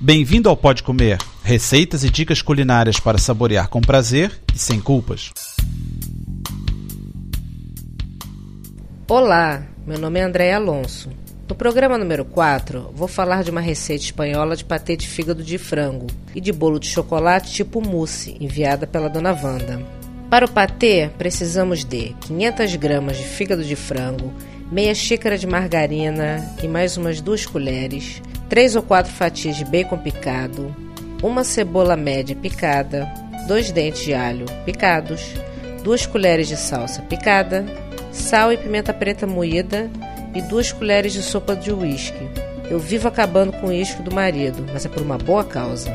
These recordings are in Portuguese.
Bem-vindo ao Pode Comer, receitas e dicas culinárias para saborear com prazer e sem culpas. Olá, meu nome é André Alonso. No programa número 4, vou falar de uma receita espanhola de patê de fígado de frango e de bolo de chocolate tipo mousse, enviada pela dona Wanda. Para o patê, precisamos de 500 gramas de fígado de frango, meia xícara de margarina e mais umas duas colheres, 3 ou 4 fatias de bacon picado, uma cebola média picada, dois dentes de alho picados, duas colheres de salsa picada, sal e pimenta preta moída e duas colheres de sopa de uísque. Eu vivo acabando com o uísque do marido, mas é por uma boa causa.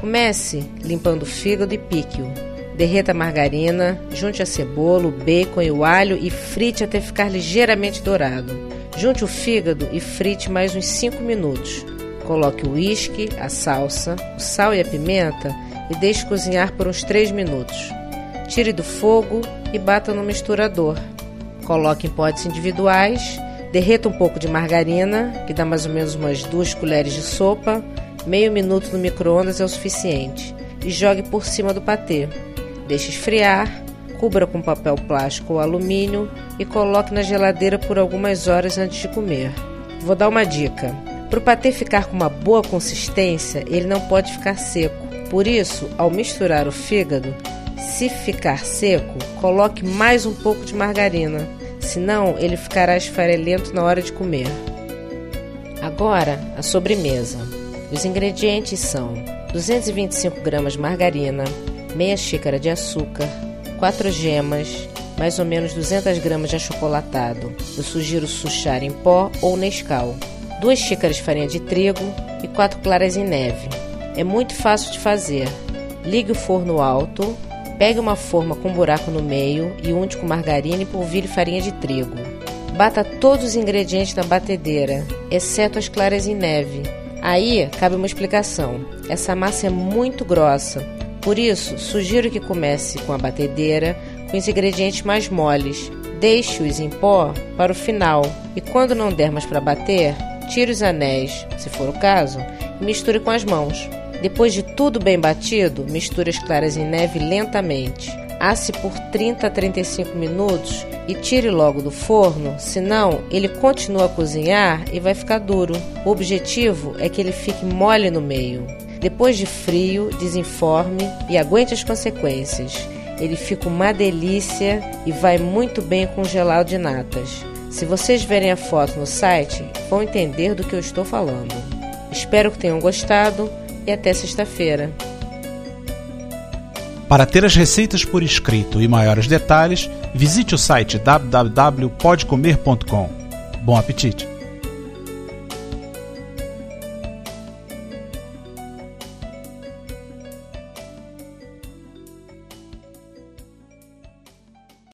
Comece limpando o fígado e pique-o. Derreta a margarina, junte a cebola, o bacon e o alho e frite até ficar ligeiramente dourado. Junte o fígado e frite mais uns 5 minutos. Coloque o uísque, a salsa, o sal e a pimenta e deixe cozinhar por uns 3 minutos. Tire do fogo e bata no misturador. Coloque em potes individuais, derreta um pouco de margarina, que dá mais ou menos umas 2 colheres de sopa, meio minuto no micro-ondas é o suficiente, e jogue por cima do patê. Deixe esfriar Cubra com papel plástico ou alumínio e coloque na geladeira por algumas horas antes de comer. Vou dar uma dica. Para o patê ficar com uma boa consistência, ele não pode ficar seco. Por isso, ao misturar o fígado, se ficar seco, coloque mais um pouco de margarina, senão ele ficará esfarelento na hora de comer. Agora, a sobremesa. Os ingredientes são 225 gramas de margarina, meia xícara de açúcar, 4 gemas, mais ou menos 200 gramas de achocolatado. Eu sugiro suchar em pó ou Nescau. 2 xícaras de farinha de trigo e 4 claras em neve. É muito fácil de fazer. Ligue o forno alto, pegue uma forma com um buraco no meio e unte com margarina e polvilhe farinha de trigo. Bata todos os ingredientes na batedeira, exceto as claras em neve. Aí cabe uma explicação. Essa massa é muito grossa por isso, sugiro que comece com a batedeira com os ingredientes mais moles. Deixe-os em pó para o final e quando não der mais para bater, tire os anéis, se for o caso, e misture com as mãos. Depois de tudo bem batido, misture as claras em neve lentamente. Asse por 30 a 35 minutos e tire logo do forno, senão ele continua a cozinhar e vai ficar duro. O objetivo é que ele fique mole no meio. Depois de frio, desinforme e aguente as consequências. Ele fica uma delícia e vai muito bem com gelado de natas. Se vocês verem a foto no site, vão entender do que eu estou falando. Espero que tenham gostado e até sexta-feira. Para ter as receitas por escrito e maiores detalhes, visite o site www.podcomer.com. Bom apetite!